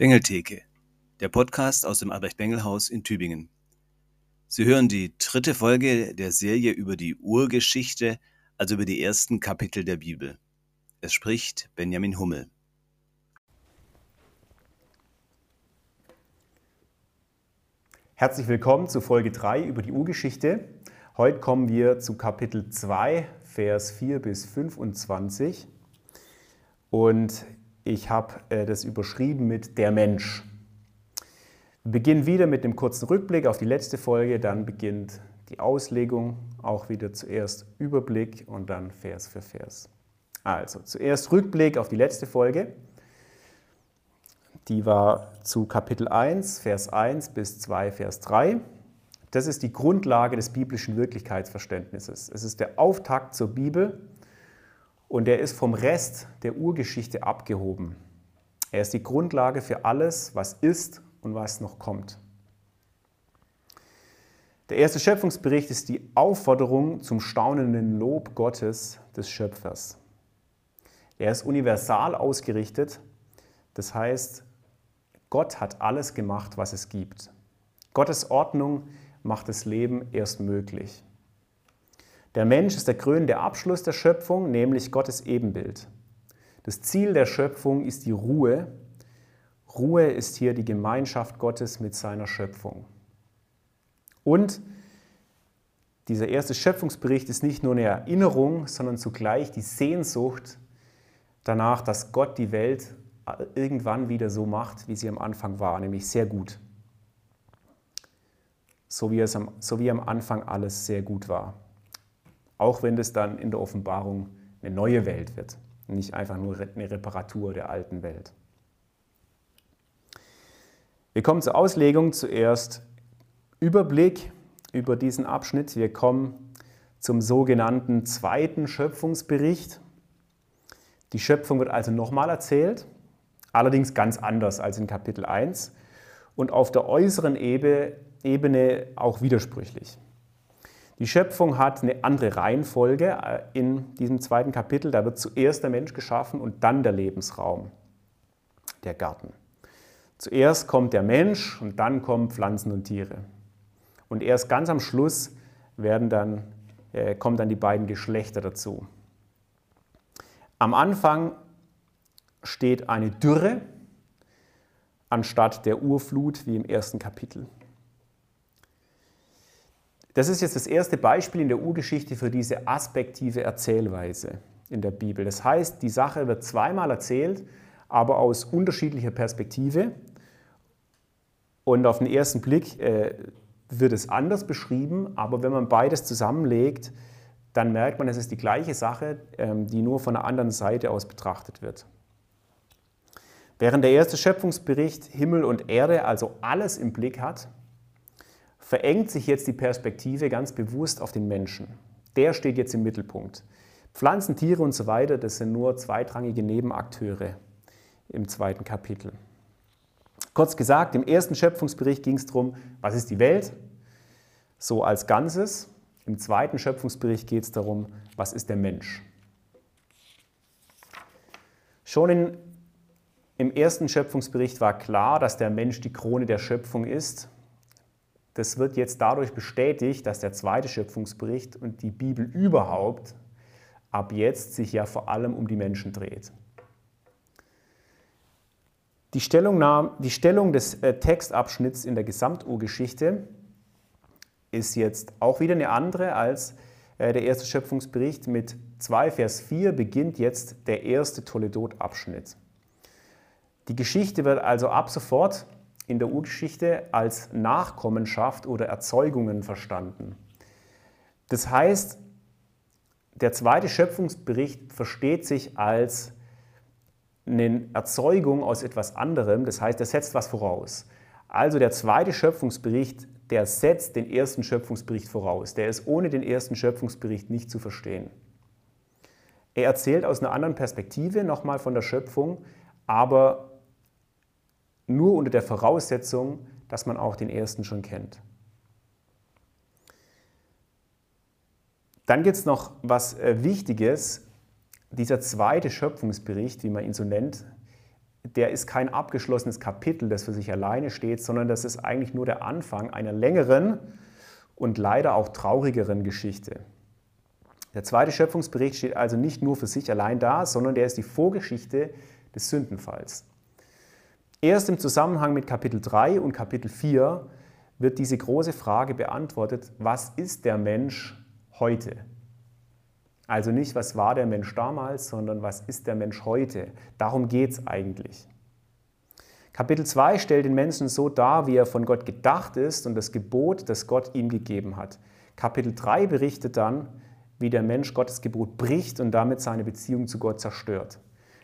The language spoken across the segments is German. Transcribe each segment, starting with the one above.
Bengeltheke, der Podcast aus dem Albrecht-Bengel-Haus in Tübingen. Sie hören die dritte Folge der Serie über die Urgeschichte, also über die ersten Kapitel der Bibel. Es spricht Benjamin Hummel. Herzlich willkommen zu Folge 3 über die Urgeschichte. Heute kommen wir zu Kapitel 2, Vers 4 bis 25. Und ich habe äh, das überschrieben mit der Mensch. Wir beginnen wieder mit einem kurzen Rückblick auf die letzte Folge, dann beginnt die Auslegung, auch wieder zuerst Überblick und dann Vers für Vers. Also zuerst Rückblick auf die letzte Folge. Die war zu Kapitel 1, Vers 1 bis 2, Vers 3. Das ist die Grundlage des biblischen Wirklichkeitsverständnisses. Es ist der Auftakt zur Bibel und er ist vom Rest der Urgeschichte abgehoben. Er ist die Grundlage für alles, was ist und was noch kommt. Der erste Schöpfungsbericht ist die Aufforderung zum staunenden Lob Gottes des Schöpfers. Er ist universal ausgerichtet, das heißt, Gott hat alles gemacht, was es gibt. Gottes Ordnung macht das Leben erst möglich. Der Mensch ist der krönende Abschluss der Schöpfung, nämlich Gottes Ebenbild. Das Ziel der Schöpfung ist die Ruhe. Ruhe ist hier die Gemeinschaft Gottes mit seiner Schöpfung. Und dieser erste Schöpfungsbericht ist nicht nur eine Erinnerung, sondern zugleich die Sehnsucht danach, dass Gott die Welt irgendwann wieder so macht, wie sie am Anfang war, nämlich sehr gut. So wie, es am, so wie am Anfang alles sehr gut war auch wenn das dann in der Offenbarung eine neue Welt wird, nicht einfach nur eine Reparatur der alten Welt. Wir kommen zur Auslegung. Zuerst Überblick über diesen Abschnitt. Wir kommen zum sogenannten zweiten Schöpfungsbericht. Die Schöpfung wird also nochmal erzählt, allerdings ganz anders als in Kapitel 1 und auf der äußeren Ebene auch widersprüchlich. Die Schöpfung hat eine andere Reihenfolge äh, in diesem zweiten Kapitel. Da wird zuerst der Mensch geschaffen und dann der Lebensraum, der Garten. Zuerst kommt der Mensch und dann kommen Pflanzen und Tiere. Und erst ganz am Schluss werden dann, äh, kommen dann die beiden Geschlechter dazu. Am Anfang steht eine Dürre anstatt der Urflut wie im ersten Kapitel. Das ist jetzt das erste Beispiel in der Urgeschichte für diese aspektive Erzählweise in der Bibel. Das heißt, die Sache wird zweimal erzählt, aber aus unterschiedlicher Perspektive. Und auf den ersten Blick äh, wird es anders beschrieben, aber wenn man beides zusammenlegt, dann merkt man, es ist die gleiche Sache, ähm, die nur von einer anderen Seite aus betrachtet wird. Während der erste Schöpfungsbericht Himmel und Erde also alles im Blick hat, verengt sich jetzt die Perspektive ganz bewusst auf den Menschen. Der steht jetzt im Mittelpunkt. Pflanzen, Tiere und so weiter, das sind nur zweitrangige Nebenakteure im zweiten Kapitel. Kurz gesagt, im ersten Schöpfungsbericht ging es darum, was ist die Welt, so als Ganzes. Im zweiten Schöpfungsbericht geht es darum, was ist der Mensch. Schon in, im ersten Schöpfungsbericht war klar, dass der Mensch die Krone der Schöpfung ist das wird jetzt dadurch bestätigt, dass der zweite Schöpfungsbericht und die Bibel überhaupt ab jetzt sich ja vor allem um die Menschen dreht. Die, die Stellung des äh, Textabschnitts in der Gesamturgeschichte ist jetzt auch wieder eine andere als äh, der erste Schöpfungsbericht. Mit 2 Vers 4 beginnt jetzt der erste Toledot-Abschnitt. Die Geschichte wird also ab sofort in der Urgeschichte als Nachkommenschaft oder Erzeugungen verstanden. Das heißt, der zweite Schöpfungsbericht versteht sich als eine Erzeugung aus etwas anderem, das heißt, er setzt was voraus. Also der zweite Schöpfungsbericht, der setzt den ersten Schöpfungsbericht voraus. Der ist ohne den ersten Schöpfungsbericht nicht zu verstehen. Er erzählt aus einer anderen Perspektive nochmal von der Schöpfung, aber nur unter der Voraussetzung, dass man auch den ersten schon kennt. Dann gibt es noch was äh, Wichtiges. Dieser zweite Schöpfungsbericht, wie man ihn so nennt, der ist kein abgeschlossenes Kapitel, das für sich alleine steht, sondern das ist eigentlich nur der Anfang einer längeren und leider auch traurigeren Geschichte. Der zweite Schöpfungsbericht steht also nicht nur für sich allein da, sondern der ist die Vorgeschichte des Sündenfalls. Erst im Zusammenhang mit Kapitel 3 und Kapitel 4 wird diese große Frage beantwortet, was ist der Mensch heute? Also nicht, was war der Mensch damals, sondern was ist der Mensch heute? Darum geht es eigentlich. Kapitel 2 stellt den Menschen so dar, wie er von Gott gedacht ist und das Gebot, das Gott ihm gegeben hat. Kapitel 3 berichtet dann, wie der Mensch Gottes Gebot bricht und damit seine Beziehung zu Gott zerstört.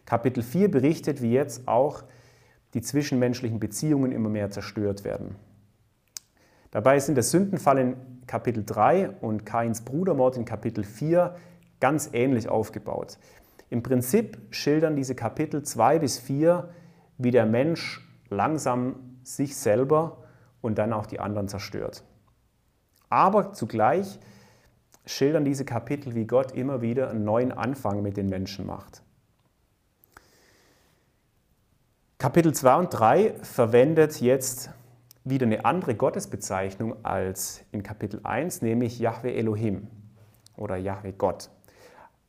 Kapitel 4 berichtet, wie jetzt auch die zwischenmenschlichen Beziehungen immer mehr zerstört werden. Dabei sind der Sündenfall in Kapitel 3 und Kains Brudermord in Kapitel 4 ganz ähnlich aufgebaut. Im Prinzip schildern diese Kapitel 2 bis 4, wie der Mensch langsam sich selber und dann auch die anderen zerstört. Aber zugleich schildern diese Kapitel, wie Gott immer wieder einen neuen Anfang mit den Menschen macht. Kapitel 2 und 3 verwendet jetzt wieder eine andere Gottesbezeichnung als in Kapitel 1, nämlich Yahweh Elohim oder Yahweh Gott.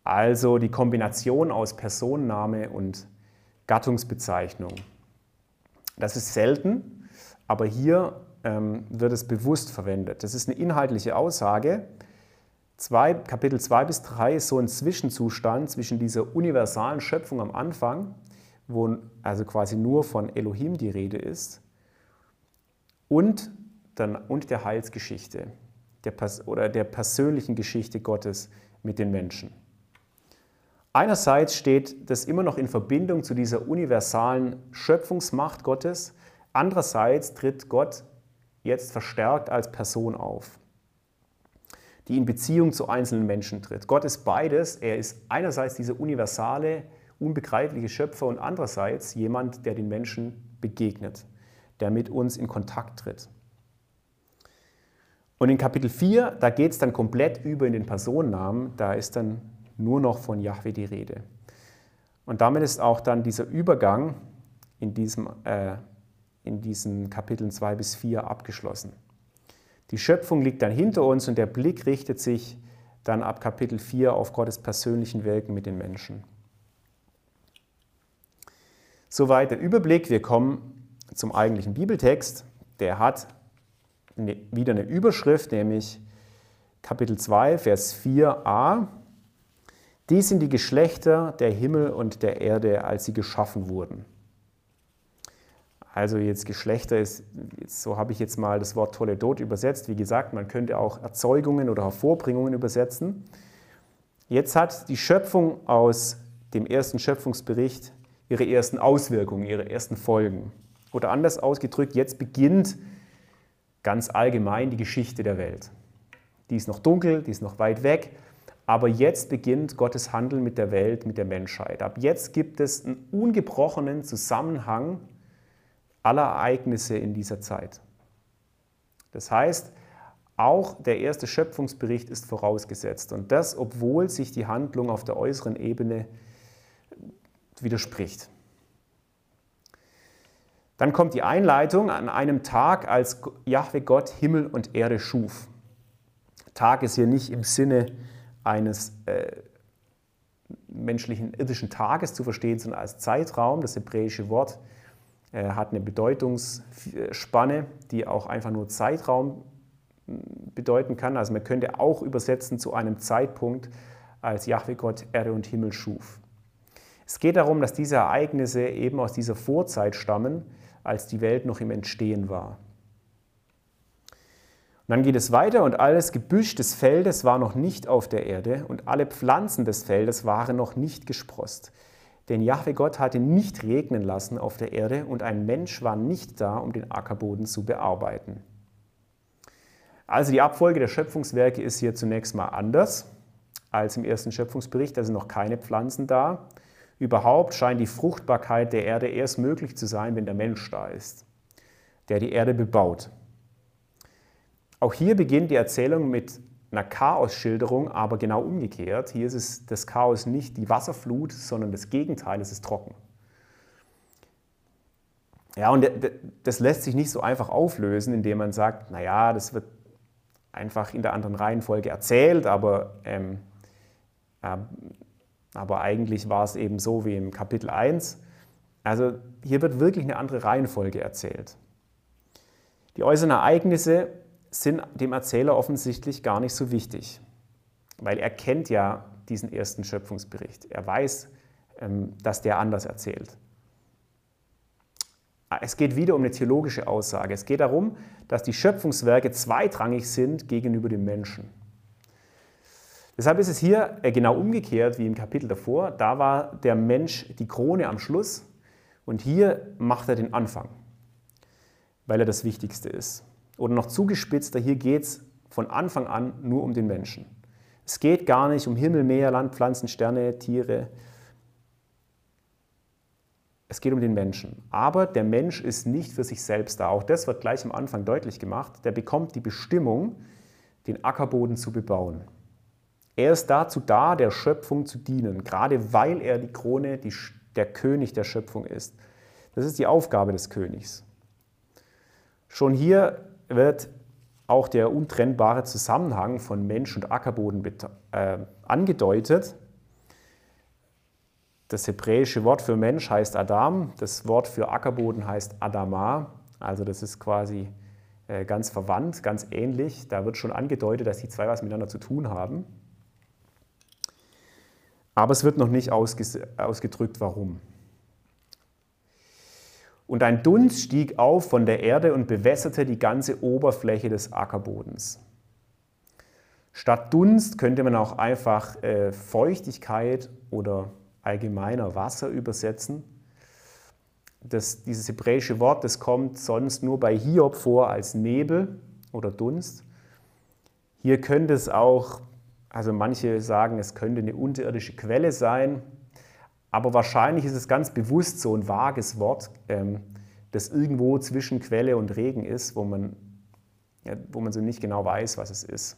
Also die Kombination aus Personenname und Gattungsbezeichnung. Das ist selten, aber hier ähm, wird es bewusst verwendet. Das ist eine inhaltliche Aussage. Zwei, Kapitel 2 bis 3 ist so ein Zwischenzustand zwischen dieser universalen Schöpfung am Anfang, wo also quasi nur von Elohim die Rede ist, und, dann, und der Heilsgeschichte der, oder der persönlichen Geschichte Gottes mit den Menschen. Einerseits steht das immer noch in Verbindung zu dieser universalen Schöpfungsmacht Gottes, andererseits tritt Gott jetzt verstärkt als Person auf, die in Beziehung zu einzelnen Menschen tritt. Gott ist beides. Er ist einerseits dieser universale, unbegreifliche Schöpfer und andererseits jemand, der den Menschen begegnet, der mit uns in Kontakt tritt. Und in Kapitel 4, da geht es dann komplett über in den Personennamen, da ist dann nur noch von Yahweh die Rede. Und damit ist auch dann dieser Übergang in, diesem, äh, in diesen Kapiteln 2 bis 4 abgeschlossen. Die Schöpfung liegt dann hinter uns und der Blick richtet sich dann ab Kapitel 4 auf Gottes persönlichen Wirken mit den Menschen. Soweit der Überblick. Wir kommen zum eigentlichen Bibeltext. Der hat wieder eine Überschrift, nämlich Kapitel 2, Vers 4a. Dies sind die Geschlechter der Himmel und der Erde, als sie geschaffen wurden. Also jetzt Geschlechter ist, so habe ich jetzt mal das Wort Toledot übersetzt. Wie gesagt, man könnte auch Erzeugungen oder Hervorbringungen übersetzen. Jetzt hat die Schöpfung aus dem ersten Schöpfungsbericht ihre ersten Auswirkungen, ihre ersten Folgen. Oder anders ausgedrückt, jetzt beginnt ganz allgemein die Geschichte der Welt. Die ist noch dunkel, die ist noch weit weg, aber jetzt beginnt Gottes Handeln mit der Welt, mit der Menschheit. Ab jetzt gibt es einen ungebrochenen Zusammenhang aller Ereignisse in dieser Zeit. Das heißt, auch der erste Schöpfungsbericht ist vorausgesetzt und das, obwohl sich die Handlung auf der äußeren Ebene widerspricht. Dann kommt die Einleitung an einem Tag, als Jahwe Gott Himmel und Erde schuf. Tag ist hier nicht im Sinne eines äh, menschlichen irdischen Tages zu verstehen, sondern als Zeitraum. Das hebräische Wort äh, hat eine Bedeutungsspanne, die auch einfach nur Zeitraum hm, bedeuten kann. Also man könnte auch übersetzen zu einem Zeitpunkt, als Jahwe Gott Erde und Himmel schuf. Es geht darum, dass diese Ereignisse eben aus dieser Vorzeit stammen, als die Welt noch im Entstehen war. Und dann geht es weiter und alles Gebüsch des Feldes war noch nicht auf der Erde und alle Pflanzen des Feldes waren noch nicht gesprost. Denn Jahwe Gott hatte nicht regnen lassen auf der Erde und ein Mensch war nicht da, um den Ackerboden zu bearbeiten. Also die Abfolge der Schöpfungswerke ist hier zunächst mal anders als im ersten Schöpfungsbericht. Da sind noch keine Pflanzen da. Überhaupt scheint die Fruchtbarkeit der Erde erst möglich zu sein, wenn der Mensch da ist, der die Erde bebaut. Auch hier beginnt die Erzählung mit einer Chaosschilderung, aber genau umgekehrt. Hier ist es das Chaos nicht die Wasserflut, sondern das Gegenteil, es ist trocken. Ja, und das lässt sich nicht so einfach auflösen, indem man sagt, naja, das wird einfach in der anderen Reihenfolge erzählt, aber, ähm, äh, aber eigentlich war es eben so wie im Kapitel 1. Also hier wird wirklich eine andere Reihenfolge erzählt. Die äußeren Ereignisse sind dem Erzähler offensichtlich gar nicht so wichtig, weil er kennt ja diesen ersten Schöpfungsbericht. Er weiß, ähm, dass der anders erzählt. Es geht wieder um eine theologische Aussage. Es geht darum, dass die Schöpfungswerke zweitrangig sind gegenüber dem Menschen. Deshalb ist es hier äh, genau umgekehrt wie im Kapitel davor. Da war der Mensch die Krone am Schluss und hier macht er den Anfang, weil er das Wichtigste ist. Oder noch zugespitzter, hier geht es von Anfang an nur um den Menschen. Es geht gar nicht um Himmel, Meer, Land, Pflanzen, Sterne, Tiere. Es geht um den Menschen. Aber der Mensch ist nicht für sich selbst da. Auch das wird gleich am Anfang deutlich gemacht. Der bekommt die Bestimmung, den Ackerboden zu bebauen. Er ist dazu da, der Schöpfung zu dienen, gerade weil er die Krone, die, der König der Schöpfung ist. Das ist die Aufgabe des Königs. Schon hier wird auch der untrennbare Zusammenhang von Mensch und Ackerboden äh, angedeutet. Das hebräische Wort für Mensch heißt Adam, das Wort für Ackerboden heißt Adama. Also das ist quasi äh, ganz verwandt, ganz ähnlich. Da wird schon angedeutet, dass die zwei was miteinander zu tun haben. Aber es wird noch nicht ausgedrückt, warum. Und ein Dunst stieg auf von der Erde und bewässerte die ganze Oberfläche des Ackerbodens. Statt Dunst könnte man auch einfach äh, Feuchtigkeit oder allgemeiner Wasser übersetzen. Das, dieses hebräische Wort, das kommt sonst nur bei Hiob vor als Nebel oder Dunst. Hier könnte es auch, also manche sagen, es könnte eine unterirdische Quelle sein, aber wahrscheinlich ist es ganz bewusst so ein vages Wort, ähm, das irgendwo zwischen Quelle und Regen ist, wo man, wo man so nicht genau weiß, was es ist.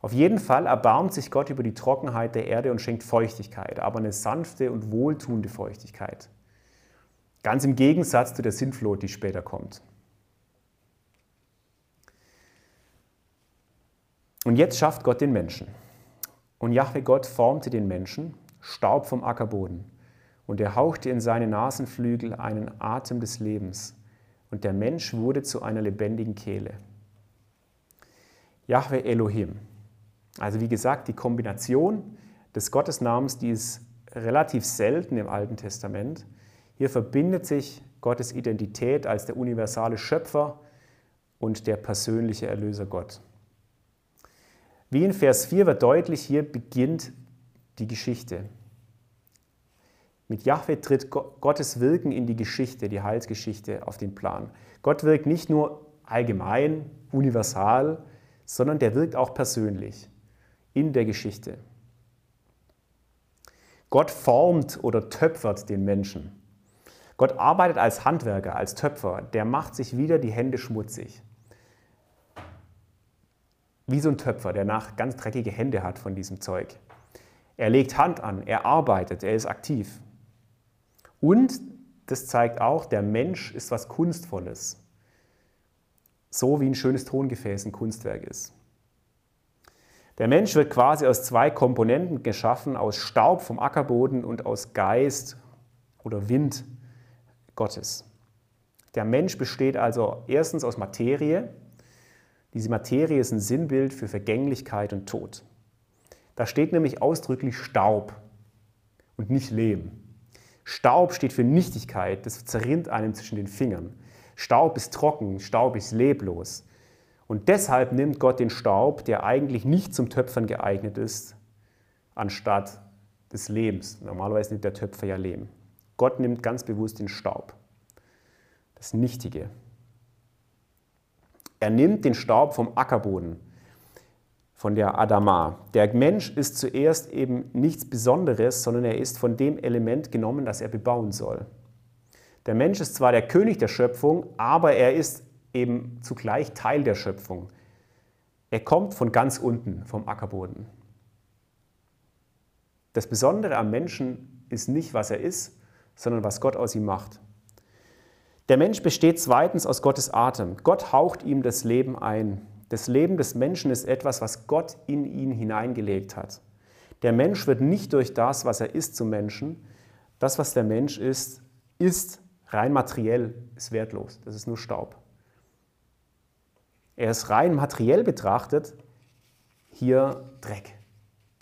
Auf jeden Fall erbarmt sich Gott über die Trockenheit der Erde und schenkt Feuchtigkeit, aber eine sanfte und wohltuende Feuchtigkeit. Ganz im Gegensatz zu der Sintflut, die später kommt. Und jetzt schafft Gott den Menschen. Und Jahwe Gott formte den Menschen Staub vom Ackerboden. Und er hauchte in seine Nasenflügel einen Atem des Lebens. Und der Mensch wurde zu einer lebendigen Kehle. Yahweh Elohim. Also wie gesagt, die Kombination des Gottesnamens, die ist relativ selten im Alten Testament. Hier verbindet sich Gottes Identität als der universale Schöpfer und der persönliche Erlöser Gott. Wie in Vers 4 wird deutlich, hier beginnt die Geschichte. Mit Jahwe tritt Gottes Wirken in die Geschichte, die Heilsgeschichte auf den Plan. Gott wirkt nicht nur allgemein, universal, sondern der wirkt auch persönlich in der Geschichte. Gott formt oder töpfert den Menschen. Gott arbeitet als Handwerker, als Töpfer. Der macht sich wieder die Hände schmutzig. Wie so ein Töpfer, der nach ganz dreckige Hände hat von diesem Zeug. Er legt Hand an, er arbeitet, er ist aktiv. Und das zeigt auch, der Mensch ist was Kunstvolles. So wie ein schönes Tongefäß ein Kunstwerk ist. Der Mensch wird quasi aus zwei Komponenten geschaffen, aus Staub vom Ackerboden und aus Geist oder Wind Gottes. Der Mensch besteht also erstens aus Materie. Diese Materie ist ein Sinnbild für Vergänglichkeit und Tod. Da steht nämlich ausdrücklich Staub und nicht Lehm. Staub steht für Nichtigkeit, das zerrinnt einem zwischen den Fingern. Staub ist trocken, Staub ist leblos. Und deshalb nimmt Gott den Staub, der eigentlich nicht zum Töpfern geeignet ist, anstatt des Lebens. Normalerweise nimmt der Töpfer ja Lehm. Gott nimmt ganz bewusst den Staub, das Nichtige. Er nimmt den Staub vom Ackerboden, von der Adama. Der Mensch ist zuerst eben nichts Besonderes, sondern er ist von dem Element genommen, das er bebauen soll. Der Mensch ist zwar der König der Schöpfung, aber er ist eben zugleich Teil der Schöpfung. Er kommt von ganz unten, vom Ackerboden. Das Besondere am Menschen ist nicht, was er ist, sondern was Gott aus ihm macht. Der Mensch besteht zweitens aus Gottes Atem. Gott haucht ihm das Leben ein. Das Leben des Menschen ist etwas, was Gott in ihn hineingelegt hat. Der Mensch wird nicht durch das, was er ist, zum Menschen. Das, was der Mensch ist, ist rein materiell, ist wertlos. Das ist nur Staub. Er ist rein materiell betrachtet hier Dreck,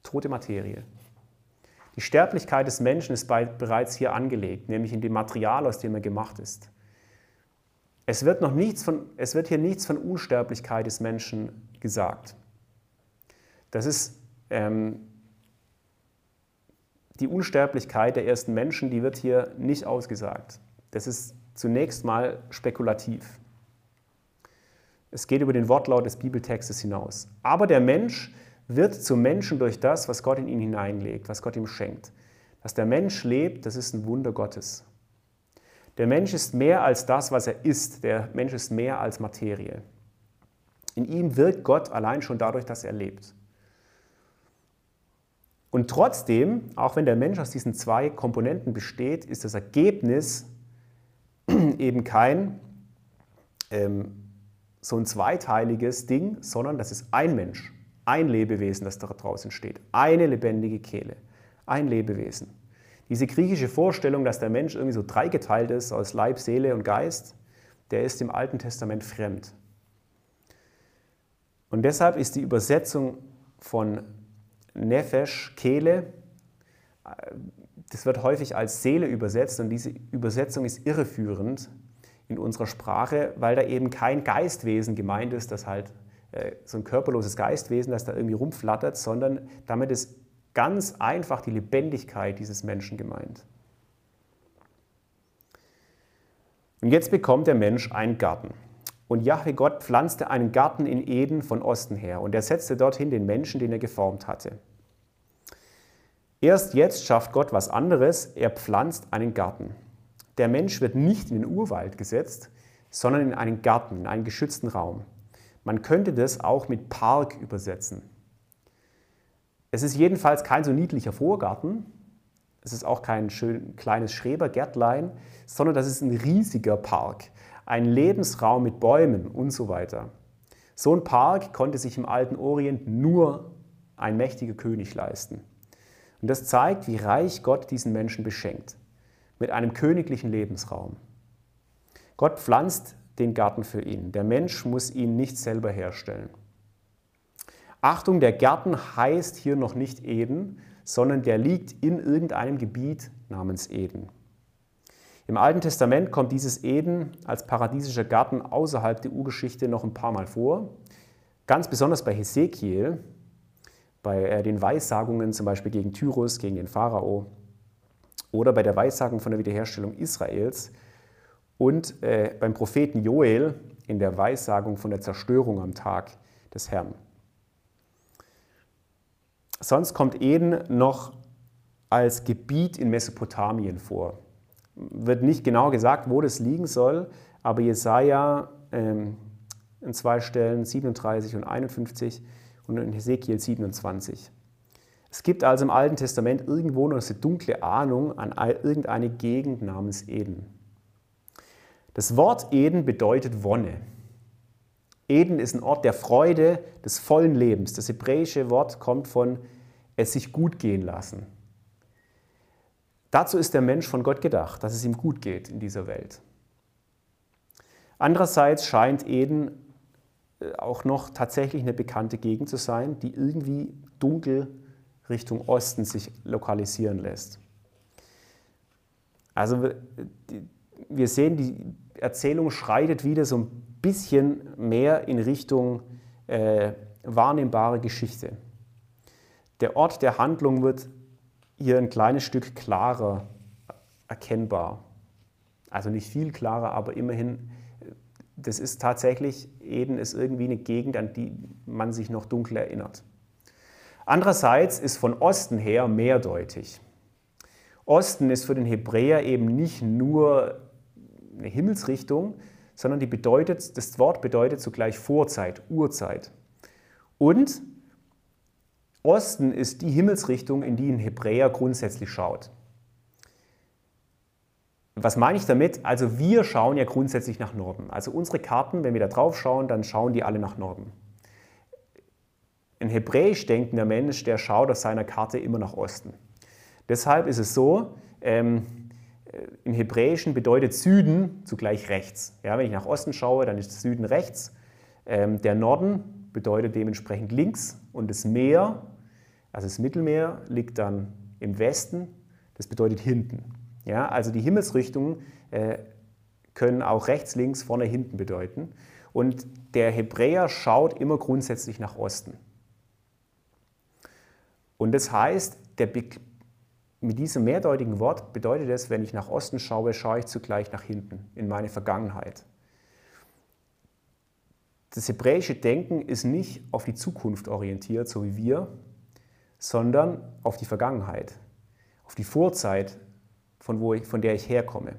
tote Materie. Die Sterblichkeit des Menschen ist bereits hier angelegt, nämlich in dem Material, aus dem er gemacht ist. Es wird, noch nichts von, es wird hier nichts von Unsterblichkeit des Menschen gesagt. Das ist ähm, die Unsterblichkeit der ersten Menschen, die wird hier nicht ausgesagt. Das ist zunächst mal spekulativ. Es geht über den Wortlaut des Bibeltextes hinaus. Aber der Mensch wird zum Menschen durch das, was Gott in ihn hineinlegt, was Gott ihm schenkt. Dass der Mensch lebt, das ist ein Wunder Gottes. Der Mensch ist mehr als das, was er ist. Der Mensch ist mehr als Materie. In ihm wirkt Gott allein schon dadurch, dass er lebt. Und trotzdem, auch wenn der Mensch aus diesen zwei Komponenten besteht, ist das Ergebnis eben kein ähm, so ein zweiteiliges Ding, sondern das ist ein Mensch, ein Lebewesen, das da draußen steht. Eine lebendige Kehle, ein Lebewesen. Diese griechische Vorstellung, dass der Mensch irgendwie so dreigeteilt ist aus Leib, Seele und Geist, der ist im Alten Testament fremd. Und deshalb ist die Übersetzung von Nefesh, Kehle, das wird häufig als Seele übersetzt und diese Übersetzung ist irreführend in unserer Sprache, weil da eben kein Geistwesen gemeint ist, das halt äh, so ein körperloses Geistwesen, das da irgendwie rumflattert, sondern damit ist ganz einfach die Lebendigkeit dieses Menschen gemeint. Und jetzt bekommt der Mensch einen Garten. Und Jahwe Gott pflanzte einen Garten in Eden von Osten her und er setzte dorthin den Menschen, den er geformt hatte. Erst jetzt schafft Gott was anderes, er pflanzt einen Garten. Der Mensch wird nicht in den Urwald gesetzt, sondern in einen Garten, in einen geschützten Raum. Man könnte das auch mit Park übersetzen. Es ist jedenfalls kein so niedlicher Vorgarten, es ist auch kein schön kleines Schrebergärtlein, sondern das ist ein riesiger Park ein Lebensraum mit Bäumen und so weiter. So ein Park konnte sich im alten Orient nur ein mächtiger König leisten. Und das zeigt, wie reich Gott diesen Menschen beschenkt, mit einem königlichen Lebensraum. Gott pflanzt den Garten für ihn. Der Mensch muss ihn nicht selber herstellen. Achtung, der Garten heißt hier noch nicht Eden, sondern der liegt in irgendeinem Gebiet namens Eden. Im Alten Testament kommt dieses Eden als paradiesischer Garten außerhalb der Urgeschichte noch ein paar Mal vor. Ganz besonders bei Hesekiel, bei äh, den Weissagungen zum Beispiel gegen Tyrus, gegen den Pharao oder bei der Weissagung von der Wiederherstellung Israels und äh, beim Propheten Joel in der Weissagung von der Zerstörung am Tag des Herrn. Sonst kommt Eden noch als Gebiet in Mesopotamien vor wird nicht genau gesagt, wo das liegen soll, aber Jesaja ähm, in zwei Stellen 37 und 51 und in Hesekiel 27. Es gibt also im Alten Testament irgendwo noch eine dunkle Ahnung an irgendeine Gegend namens Eden. Das Wort Eden bedeutet Wonne. Eden ist ein Ort der Freude, des vollen Lebens. Das hebräische Wort kommt von es sich gut gehen lassen. Dazu ist der Mensch von Gott gedacht, dass es ihm gut geht in dieser Welt. Andererseits scheint Eden äh, auch noch tatsächlich eine bekannte Gegend zu sein, die irgendwie dunkel Richtung Osten sich lokalisieren lässt. Also wir sehen, die Erzählung schreitet wieder so ein bisschen mehr in Richtung äh, wahrnehmbare Geschichte. Der Ort der Handlung wird hier ein kleines Stück klarer erkennbar. Also nicht viel klarer, aber immerhin, das ist tatsächlich, Eden ist irgendwie eine Gegend, an die man sich noch dunkel erinnert. Andererseits ist von Osten her mehrdeutig. Osten ist für den Hebräer eben nicht nur eine Himmelsrichtung, sondern bedeutet, das Wort bedeutet zugleich Vorzeit, Urzeit. Und Osten ist die Himmelsrichtung, in die ein Hebräer grundsätzlich schaut. Was meine ich damit? Also wir schauen ja grundsätzlich nach Norden. Also unsere Karten, wenn wir da drauf schauen, dann schauen die alle nach Norden. Ein hebräisch denkender Mensch, der schaut auf seiner Karte immer nach Osten. Deshalb ist es so, ähm, äh, im Hebräischen bedeutet Süden zugleich rechts. Ja, wenn ich nach Osten schaue, dann ist Süden rechts. Ähm, der Norden bedeutet dementsprechend links und das Meer, also das Mittelmeer, liegt dann im Westen. Das bedeutet hinten. Ja, also die Himmelsrichtungen äh, können auch rechts, links, vorne, hinten bedeuten. Und der Hebräer schaut immer grundsätzlich nach Osten. Und das heißt, der, mit diesem mehrdeutigen Wort bedeutet es, wenn ich nach Osten schaue, schaue ich zugleich nach hinten, in meine Vergangenheit. Das hebräische Denken ist nicht auf die Zukunft orientiert, so wie wir, sondern auf die Vergangenheit, auf die Vorzeit, von, wo ich, von der ich herkomme.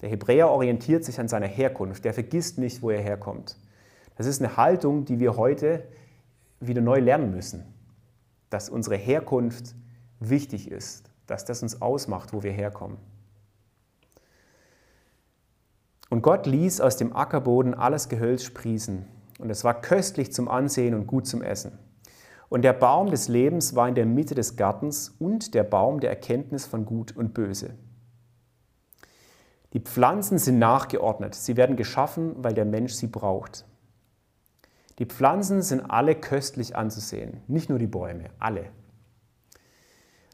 Der Hebräer orientiert sich an seiner Herkunft, der vergisst nicht, wo er herkommt. Das ist eine Haltung, die wir heute wieder neu lernen müssen, dass unsere Herkunft wichtig ist, dass das uns ausmacht, wo wir herkommen. Und Gott ließ aus dem Ackerboden alles Gehölz sprießen, und es war köstlich zum Ansehen und gut zum Essen. Und der Baum des Lebens war in der Mitte des Gartens und der Baum der Erkenntnis von Gut und Böse. Die Pflanzen sind nachgeordnet. Sie werden geschaffen, weil der Mensch sie braucht. Die Pflanzen sind alle köstlich anzusehen, nicht nur die Bäume, alle.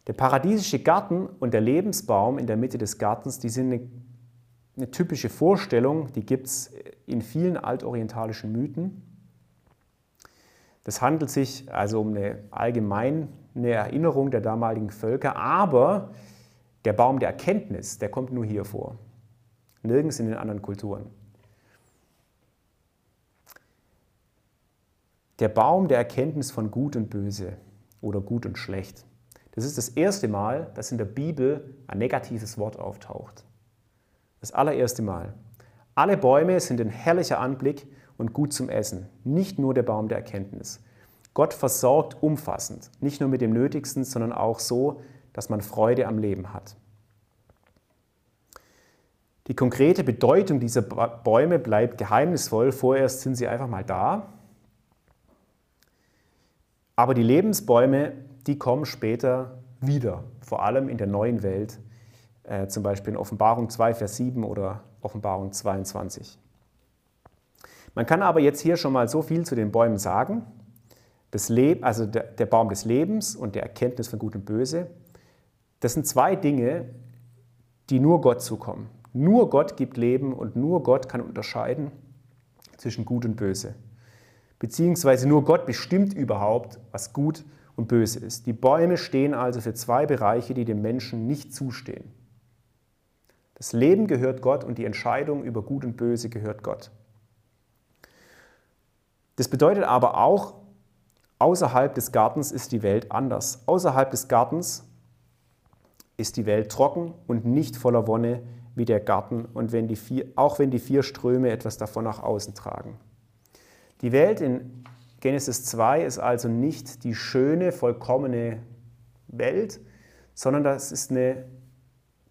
Der paradiesische Garten und der Lebensbaum in der Mitte des Gartens, die sind eine, eine typische Vorstellung, die gibt es in vielen altorientalischen Mythen. Das handelt sich also um eine allgemeine Erinnerung der damaligen Völker, aber der Baum der Erkenntnis, der kommt nur hier vor nirgends in den anderen Kulturen. Der Baum der Erkenntnis von Gut und Böse oder Gut und Schlecht. Das ist das erste Mal, dass in der Bibel ein negatives Wort auftaucht. Das allererste Mal. Alle Bäume sind ein herrlicher Anblick und gut zum Essen, nicht nur der Baum der Erkenntnis. Gott versorgt umfassend, nicht nur mit dem Nötigsten, sondern auch so, dass man Freude am Leben hat. Die konkrete Bedeutung dieser Bäume bleibt geheimnisvoll. Vorerst sind sie einfach mal da. Aber die Lebensbäume, die kommen später wieder, vor allem in der neuen Welt, äh, zum Beispiel in Offenbarung 2, Vers 7 oder Offenbarung 22. Man kann aber jetzt hier schon mal so viel zu den Bäumen sagen. Das Leb also der, der Baum des Lebens und der Erkenntnis von Gut und Böse, das sind zwei Dinge, die nur Gott zukommen. Nur Gott gibt Leben und nur Gott kann unterscheiden zwischen Gut und Böse. Beziehungsweise nur Gott bestimmt überhaupt, was gut und böse ist. Die Bäume stehen also für zwei Bereiche, die dem Menschen nicht zustehen. Das Leben gehört Gott und die Entscheidung über Gut und Böse gehört Gott. Das bedeutet aber auch, außerhalb des Gartens ist die Welt anders. Außerhalb des Gartens ist die Welt trocken und nicht voller Wonne, wie der Garten und wenn die vier, auch wenn die vier Ströme etwas davon nach außen tragen. Die Welt in Genesis 2 ist also nicht die schöne, vollkommene Welt, sondern das ist eine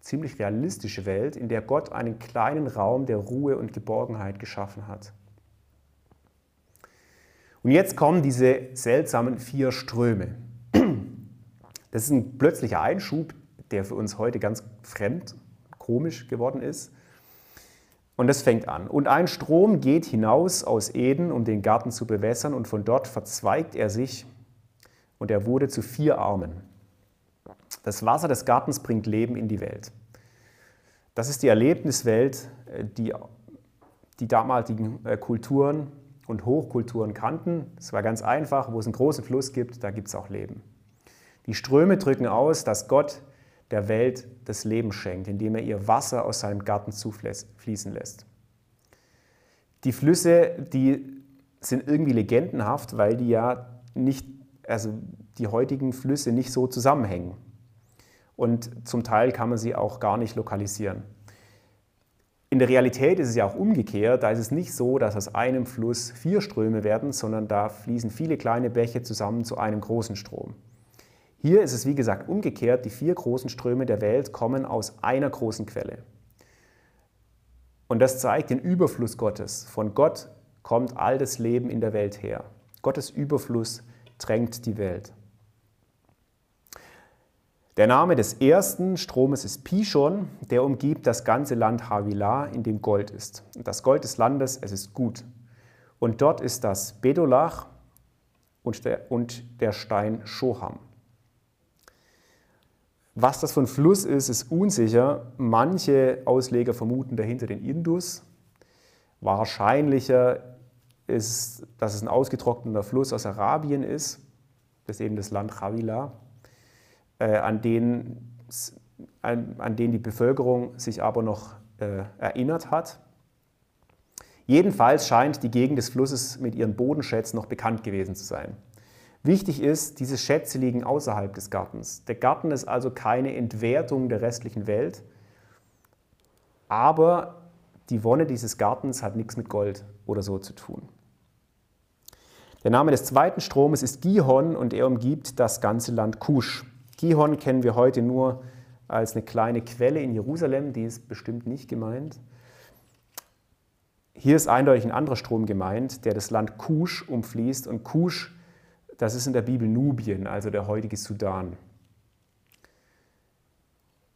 ziemlich realistische Welt, in der Gott einen kleinen Raum der Ruhe und Geborgenheit geschaffen hat. Und jetzt kommen diese seltsamen vier Ströme. Das ist ein plötzlicher Einschub, der für uns heute ganz fremd komisch geworden ist. Und das fängt an. Und ein Strom geht hinaus aus Eden, um den Garten zu bewässern, und von dort verzweigt er sich und er wurde zu vier Armen. Das Wasser des Gartens bringt Leben in die Welt. Das ist die Erlebniswelt, äh, die die damaligen äh, Kulturen und Hochkulturen kannten. Es war ganz einfach, wo es einen großen Fluss gibt, da gibt es auch Leben. Die Ströme drücken aus, dass Gott der Welt das Leben schenkt, indem er ihr Wasser aus seinem Garten zufließen lässt. Die Flüsse, die sind irgendwie legendenhaft, weil die ja nicht, also die heutigen Flüsse nicht so zusammenhängen. Und zum Teil kann man sie auch gar nicht lokalisieren. In der Realität ist es ja auch umgekehrt. Da ist es nicht so, dass aus einem Fluss vier Ströme werden, sondern da fließen viele kleine Bäche zusammen zu einem großen Strom. Hier ist es wie gesagt umgekehrt, die vier großen Ströme der Welt kommen aus einer großen Quelle. Und das zeigt den Überfluss Gottes. Von Gott kommt all das Leben in der Welt her. Gottes Überfluss drängt die Welt. Der Name des ersten Stromes ist Pishon, der umgibt das ganze Land Havilah, in dem Gold ist. Das Gold des Landes, es ist gut. Und dort ist das Bedolach und der, und der Stein Shoham. Was das für ein Fluss ist, ist unsicher. Manche Ausleger vermuten dahinter den Indus. Wahrscheinlicher ist, dass es ein ausgetrockneter Fluss aus Arabien ist. Das ist eben das Land Havilah an, denen, an, an denen die Bevölkerung sich aber noch äh, erinnert hat. Jedenfalls scheint die Gegend des Flusses mit ihren Bodenschätzen noch bekannt gewesen zu sein. Wichtig ist, diese Schätze liegen außerhalb des Gartens. Der Garten ist also keine Entwertung der restlichen Welt, aber die Wonne dieses Gartens hat nichts mit Gold oder so zu tun. Der Name des zweiten Stromes ist Gihon und er umgibt das ganze Land Kusch. Gihon kennen wir heute nur als eine kleine Quelle in Jerusalem, die ist bestimmt nicht gemeint. Hier ist eindeutig ein anderer Strom gemeint, der das Land Kusch umfließt. Und Kusch, das ist in der Bibel Nubien, also der heutige Sudan.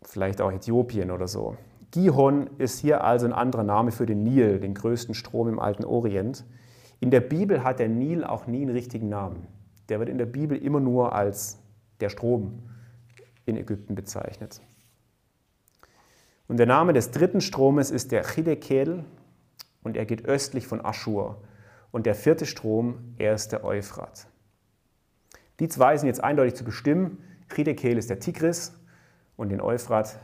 Vielleicht auch Äthiopien oder so. Gihon ist hier also ein anderer Name für den Nil, den größten Strom im alten Orient. In der Bibel hat der Nil auch nie einen richtigen Namen. Der wird in der Bibel immer nur als der Strom in Ägypten bezeichnet. Und der Name des dritten Stromes ist der Chidekel und er geht östlich von Aschur. Und der vierte Strom, er ist der Euphrat. Die zwei sind jetzt eindeutig zu bestimmen. Chidekel ist der Tigris und den Euphrat,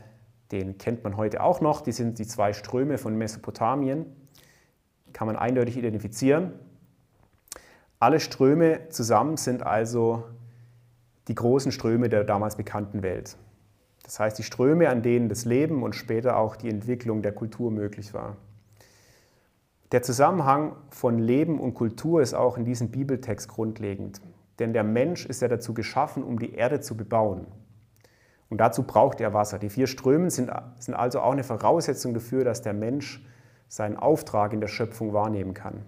den kennt man heute auch noch. Die sind die zwei Ströme von Mesopotamien. Kann man eindeutig identifizieren. Alle Ströme zusammen sind also die großen Ströme der damals bekannten Welt. Das heißt, die Ströme, an denen das Leben und später auch die Entwicklung der Kultur möglich war. Der Zusammenhang von Leben und Kultur ist auch in diesem Bibeltext grundlegend. Denn der Mensch ist ja dazu geschaffen, um die Erde zu bebauen. Und dazu braucht er Wasser. Die vier Ströme sind, sind also auch eine Voraussetzung dafür, dass der Mensch seinen Auftrag in der Schöpfung wahrnehmen kann.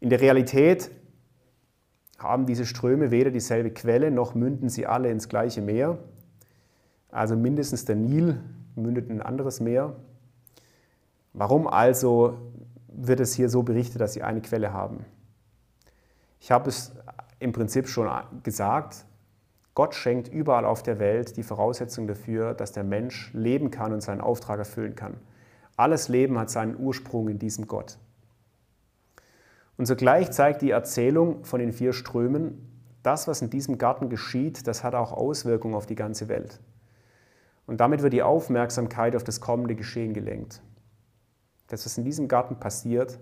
In der Realität haben diese Ströme weder dieselbe Quelle, noch münden sie alle ins gleiche Meer. Also mindestens der Nil mündet in ein anderes Meer. Warum also wird es hier so berichtet, dass sie eine Quelle haben? Ich habe es im Prinzip schon gesagt, Gott schenkt überall auf der Welt die Voraussetzung dafür, dass der Mensch leben kann und seinen Auftrag erfüllen kann. Alles Leben hat seinen Ursprung in diesem Gott. Und zugleich zeigt die Erzählung von den vier Strömen, das, was in diesem Garten geschieht, das hat auch Auswirkungen auf die ganze Welt. Und damit wird die Aufmerksamkeit auf das kommende Geschehen gelenkt. Das, was in diesem Garten passiert,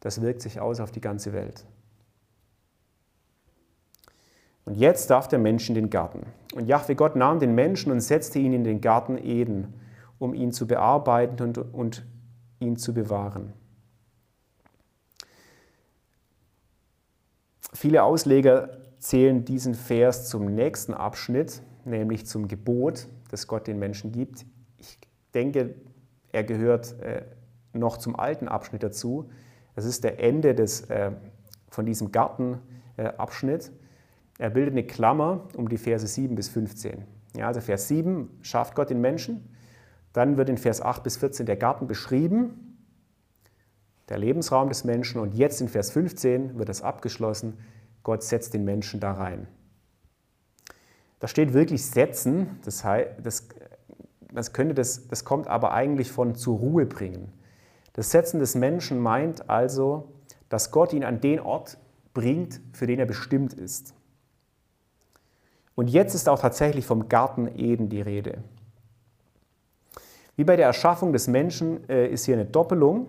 das wirkt sich aus auf die ganze Welt. Und jetzt darf der Mensch in den Garten. Und Jahwe Gott nahm den Menschen und setzte ihn in den Garten Eden, um ihn zu bearbeiten und, und ihn zu bewahren. Viele Ausleger zählen diesen Vers zum nächsten Abschnitt, nämlich zum Gebot, das Gott den Menschen gibt. Ich denke, er gehört äh, noch zum alten Abschnitt dazu. Das ist der Ende des, äh, von diesem Gartenabschnitt. er bildet eine Klammer um die Verse 7 bis 15. Ja, also Vers 7 schafft Gott den Menschen. Dann wird in Vers 8 bis 14 der Garten beschrieben der Lebensraum des Menschen. Und jetzt in Vers 15 wird das abgeschlossen. Gott setzt den Menschen da rein. Da steht wirklich setzen, das, das, das, könnte das, das kommt aber eigentlich von zur Ruhe bringen. Das Setzen des Menschen meint also, dass Gott ihn an den Ort bringt, für den er bestimmt ist. Und jetzt ist auch tatsächlich vom Garten Eden die Rede. Wie bei der Erschaffung des Menschen äh, ist hier eine Doppelung.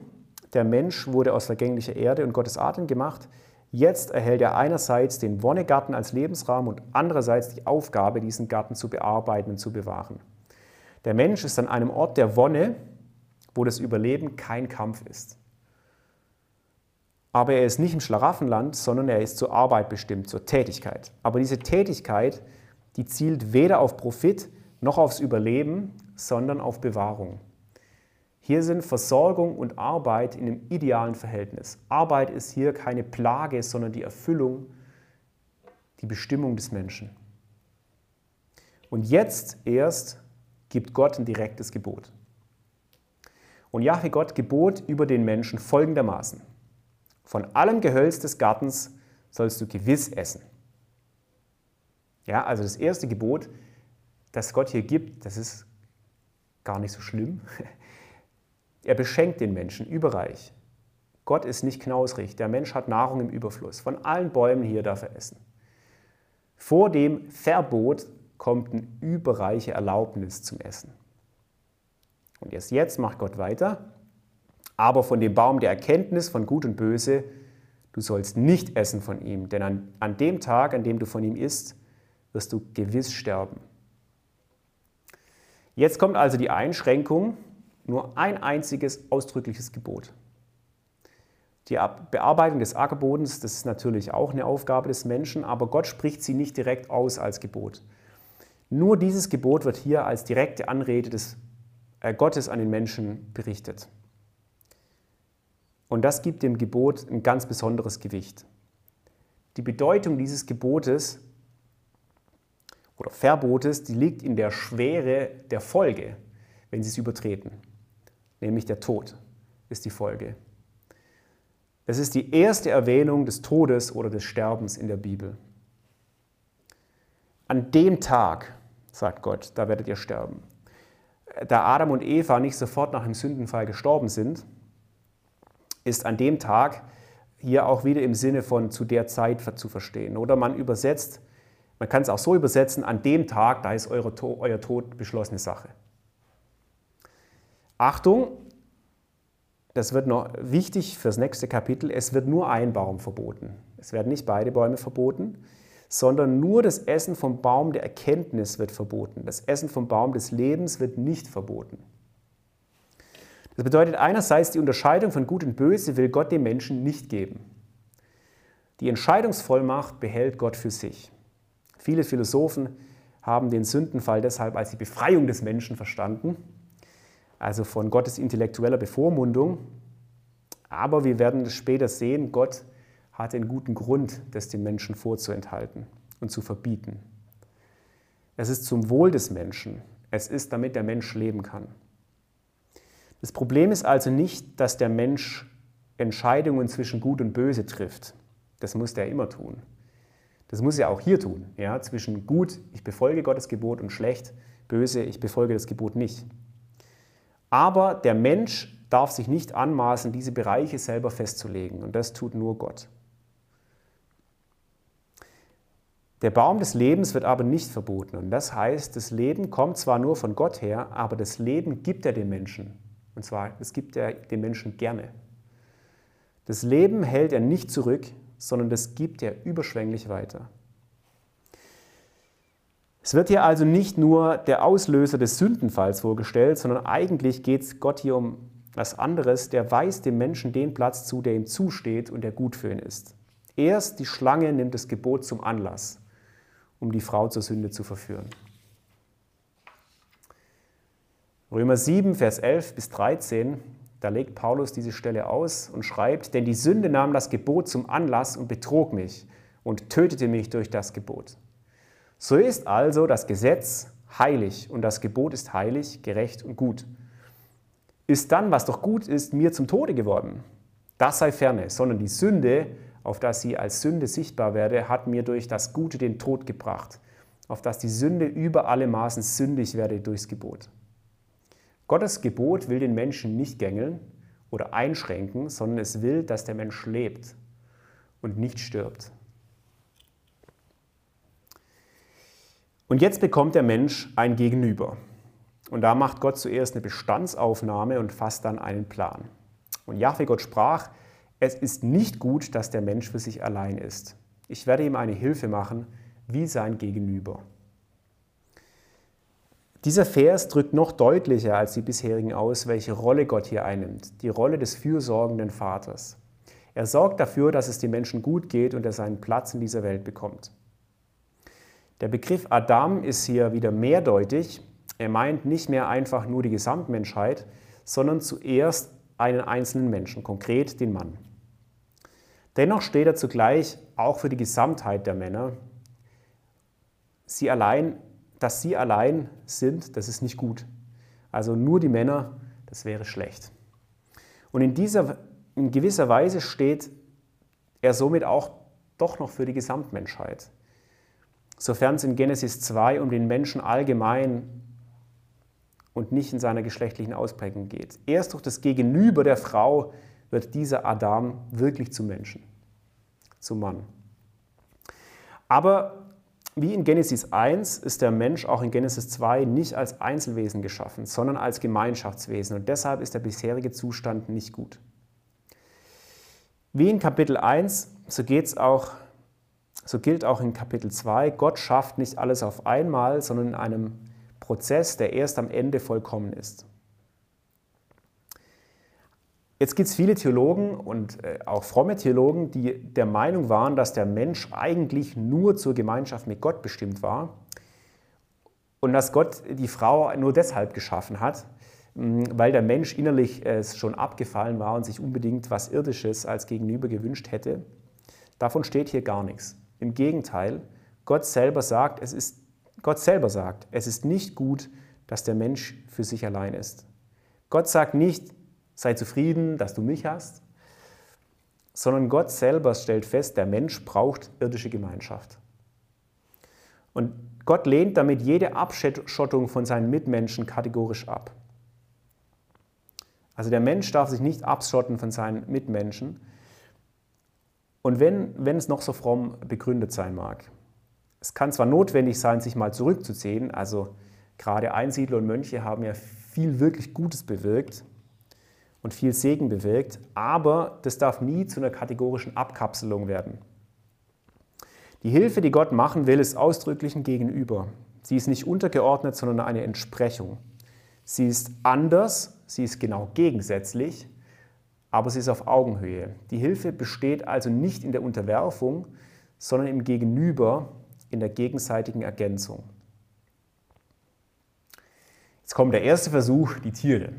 Der Mensch wurde aus vergänglicher Erde und Gottes Atem gemacht. Jetzt erhält er einerseits den Wonnegarten als Lebensraum und andererseits die Aufgabe, diesen Garten zu bearbeiten und zu bewahren. Der Mensch ist an einem Ort der Wonne, wo das Überleben kein Kampf ist. Aber er ist nicht im Schlaraffenland, sondern er ist zur Arbeit bestimmt, zur Tätigkeit. Aber diese Tätigkeit, die zielt weder auf Profit noch aufs Überleben, sondern auf Bewahrung. Hier sind Versorgung und Arbeit in einem idealen Verhältnis. Arbeit ist hier keine Plage, sondern die Erfüllung, die Bestimmung des Menschen. Und jetzt erst gibt Gott ein direktes Gebot. Und Jahwe Gott gebot über den Menschen folgendermaßen. Von allem Gehölz des Gartens sollst du gewiss essen. Ja, also das erste Gebot, das Gott hier gibt, das ist gar nicht so schlimm. Er beschenkt den Menschen überreich. Gott ist nicht knausrig. Der Mensch hat Nahrung im Überfluss. Von allen Bäumen hier darf er essen. Vor dem Verbot kommt eine überreiche Erlaubnis zum Essen. Und erst jetzt macht Gott weiter. Aber von dem Baum der Erkenntnis von Gut und Böse, du sollst nicht essen von ihm, denn an, an dem Tag, an dem du von ihm isst, wirst du gewiss sterben. Jetzt kommt also die Einschränkung, nur ein einziges ausdrückliches Gebot. Die Bearbeitung des Ackerbodens, das ist natürlich auch eine Aufgabe des Menschen, aber Gott spricht sie nicht direkt aus als Gebot. Nur dieses Gebot wird hier als direkte Anrede des äh, Gottes an den Menschen berichtet. Und das gibt dem Gebot ein ganz besonderes Gewicht. Die Bedeutung dieses Gebotes oder Verbotes, die liegt in der Schwere der Folge, wenn sie es übertreten. Nämlich der Tod ist die Folge. Es ist die erste Erwähnung des Todes oder des Sterbens in der Bibel. An dem Tag, sagt Gott, da werdet ihr sterben. Da Adam und Eva nicht sofort nach dem Sündenfall gestorben sind, ist an dem Tag hier auch wieder im Sinne von zu der Zeit zu verstehen. Oder man übersetzt man kann es auch so übersetzen, an dem Tag, da ist eure, euer Tod beschlossene Sache. Achtung, das wird noch wichtig fürs nächste Kapitel, es wird nur ein Baum verboten. Es werden nicht beide Bäume verboten, sondern nur das Essen vom Baum der Erkenntnis wird verboten. Das Essen vom Baum des Lebens wird nicht verboten. Das bedeutet einerseits, die Unterscheidung von Gut und Böse will Gott dem Menschen nicht geben. Die Entscheidungsvollmacht behält Gott für sich. Viele Philosophen haben den Sündenfall deshalb als die Befreiung des Menschen verstanden, also von Gottes intellektueller Bevormundung. Aber wir werden es später sehen, Gott hat einen guten Grund, das den Menschen vorzuenthalten und zu verbieten. Es ist zum Wohl des Menschen. Es ist, damit der Mensch leben kann. Das Problem ist also nicht, dass der Mensch Entscheidungen zwischen Gut und Böse trifft. Das muss der immer tun. Das muss er auch hier tun. Ja? Zwischen gut, ich befolge Gottes Gebot und schlecht, böse, ich befolge das Gebot nicht. Aber der Mensch darf sich nicht anmaßen, diese Bereiche selber festzulegen. Und das tut nur Gott. Der Baum des Lebens wird aber nicht verboten. Und das heißt, das Leben kommt zwar nur von Gott her, aber das Leben gibt er dem Menschen. Und zwar, das gibt er dem Menschen gerne. Das Leben hält er nicht zurück, sondern das gibt er überschwänglich weiter. Es wird hier also nicht nur der Auslöser des Sündenfalls vorgestellt, sondern eigentlich geht es Gott hier um was anderes. Der weist dem Menschen den Platz zu, der ihm zusteht und der gut für ihn ist. Erst die Schlange nimmt das Gebot zum Anlass, um die Frau zur Sünde zu verführen. Römer 7, Vers 11 bis 13 da legt Paulus diese Stelle aus und schreibt, denn die Sünde nahm das Gebot zum Anlass und betrog mich und tötete mich durch das Gebot. So ist also das Gesetz heilig und das Gebot ist heilig, gerecht und gut. Ist dann, was doch gut ist, mir zum Tode geworden? Das sei ferne, sondern die Sünde, auf dass sie als Sünde sichtbar werde, hat mir durch das Gute den Tod gebracht, auf dass die Sünde über alle Maßen sündig werde durchs Gebot. Gottes Gebot will den Menschen nicht gängeln oder einschränken, sondern es will, dass der Mensch lebt und nicht stirbt. Und jetzt bekommt der Mensch ein Gegenüber. Und da macht Gott zuerst eine Bestandsaufnahme und fasst dann einen Plan. Und Jahwe Gott sprach, es ist nicht gut, dass der Mensch für sich allein ist. Ich werde ihm eine Hilfe machen, wie sein Gegenüber. Dieser Vers drückt noch deutlicher als die bisherigen aus, welche Rolle Gott hier einnimmt, die Rolle des fürsorgenden Vaters. Er sorgt dafür, dass es dem Menschen gut geht und er seinen Platz in dieser Welt bekommt. Der Begriff Adam ist hier wieder mehrdeutig. Er meint nicht mehr einfach nur die Gesamtmenschheit, sondern zuerst einen einzelnen Menschen, konkret den Mann. Dennoch steht er zugleich auch für die Gesamtheit der Männer. Sie allein, dass sie allein sind, das ist nicht gut. Also nur die Männer, das wäre schlecht. Und in, dieser, in gewisser Weise steht er somit auch doch noch für die Gesamtmenschheit. Sofern es in Genesis 2 um den Menschen allgemein und nicht in seiner geschlechtlichen Ausprägung geht. Erst durch das Gegenüber der Frau wird dieser Adam wirklich zum Menschen, zum Mann. Aber wie in Genesis 1 ist der Mensch auch in Genesis 2 nicht als Einzelwesen geschaffen, sondern als Gemeinschaftswesen und deshalb ist der bisherige Zustand nicht gut. Wie in Kapitel 1, so, geht's auch, so gilt auch in Kapitel 2, Gott schafft nicht alles auf einmal, sondern in einem Prozess, der erst am Ende vollkommen ist. Jetzt gibt es viele Theologen und äh, auch fromme Theologen, die der Meinung waren, dass der Mensch eigentlich nur zur Gemeinschaft mit Gott bestimmt war und dass Gott die Frau nur deshalb geschaffen hat, weil der Mensch innerlich äh, schon abgefallen war und sich unbedingt was Irdisches als Gegenüber gewünscht hätte. Davon steht hier gar nichts. Im Gegenteil, Gott selber sagt, es ist, Gott selber sagt, es ist nicht gut, dass der Mensch für sich allein ist. Gott sagt nicht, sei zufrieden, dass du mich hast, sondern Gott selber stellt fest, der Mensch braucht irdische Gemeinschaft. Und Gott lehnt damit jede Abschottung von seinen Mitmenschen kategorisch ab. Also der Mensch darf sich nicht abschotten von seinen Mitmenschen. Und wenn, wenn es noch so fromm begründet sein mag. Es kann zwar notwendig sein, sich mal zurückzuziehen, also gerade Einsiedler und Mönche haben ja viel wirklich Gutes bewirkt, und viel Segen bewirkt, aber das darf nie zu einer kategorischen Abkapselung werden. Die Hilfe, die Gott machen will, ist ausdrücklich ein Gegenüber. Sie ist nicht untergeordnet, sondern eine Entsprechung. Sie ist anders, sie ist genau gegensätzlich, aber sie ist auf Augenhöhe. Die Hilfe besteht also nicht in der Unterwerfung, sondern im Gegenüber, in der gegenseitigen Ergänzung. Jetzt kommt der erste Versuch, die Tiere.